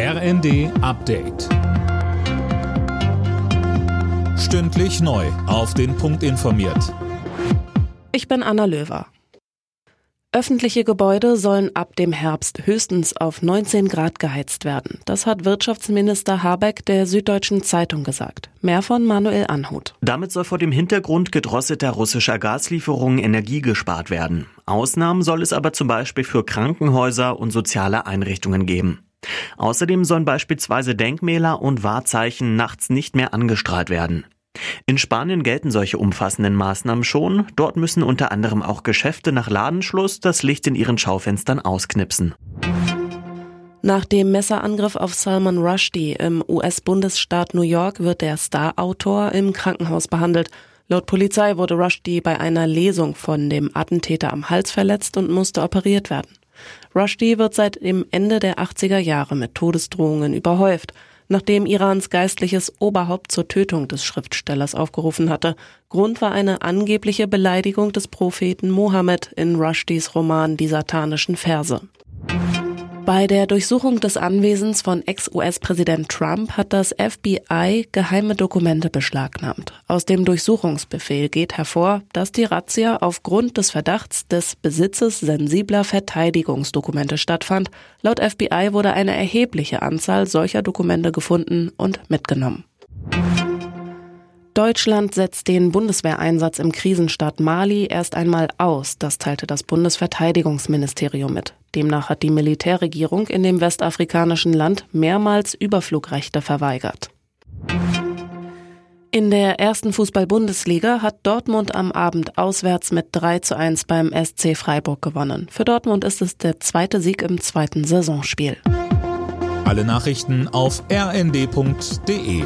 RND Update. Stündlich neu. Auf den Punkt informiert. Ich bin Anna Löwer. Öffentliche Gebäude sollen ab dem Herbst höchstens auf 19 Grad geheizt werden. Das hat Wirtschaftsminister Habeck der Süddeutschen Zeitung gesagt. Mehr von Manuel Anhut. Damit soll vor dem Hintergrund gedrosselter russischer Gaslieferungen Energie gespart werden. Ausnahmen soll es aber zum Beispiel für Krankenhäuser und soziale Einrichtungen geben. Außerdem sollen beispielsweise Denkmäler und Wahrzeichen nachts nicht mehr angestrahlt werden. In Spanien gelten solche umfassenden Maßnahmen schon. Dort müssen unter anderem auch Geschäfte nach Ladenschluss das Licht in ihren Schaufenstern ausknipsen. Nach dem Messerangriff auf Salman Rushdie im US-Bundesstaat New York wird der Star-Autor im Krankenhaus behandelt. Laut Polizei wurde Rushdie bei einer Lesung von dem Attentäter am Hals verletzt und musste operiert werden. Rushdie wird seit dem Ende der 80er Jahre mit Todesdrohungen überhäuft, nachdem Irans geistliches Oberhaupt zur Tötung des Schriftstellers aufgerufen hatte. Grund war eine angebliche Beleidigung des Propheten Mohammed in Rushdies Roman Die satanischen Verse. Bei der Durchsuchung des Anwesens von Ex-US-Präsident Trump hat das FBI geheime Dokumente beschlagnahmt. Aus dem Durchsuchungsbefehl geht hervor, dass die Razzia aufgrund des Verdachts des Besitzes sensibler Verteidigungsdokumente stattfand. Laut FBI wurde eine erhebliche Anzahl solcher Dokumente gefunden und mitgenommen. Deutschland setzt den Bundeswehreinsatz im Krisenstaat Mali erst einmal aus, das teilte das Bundesverteidigungsministerium mit. Demnach hat die Militärregierung in dem westafrikanischen Land mehrmals Überflugrechte verweigert. In der ersten Fußball-Bundesliga hat Dortmund am Abend auswärts mit 3 zu 1 beim SC Freiburg gewonnen. Für Dortmund ist es der zweite Sieg im zweiten Saisonspiel. Alle Nachrichten auf rnd.de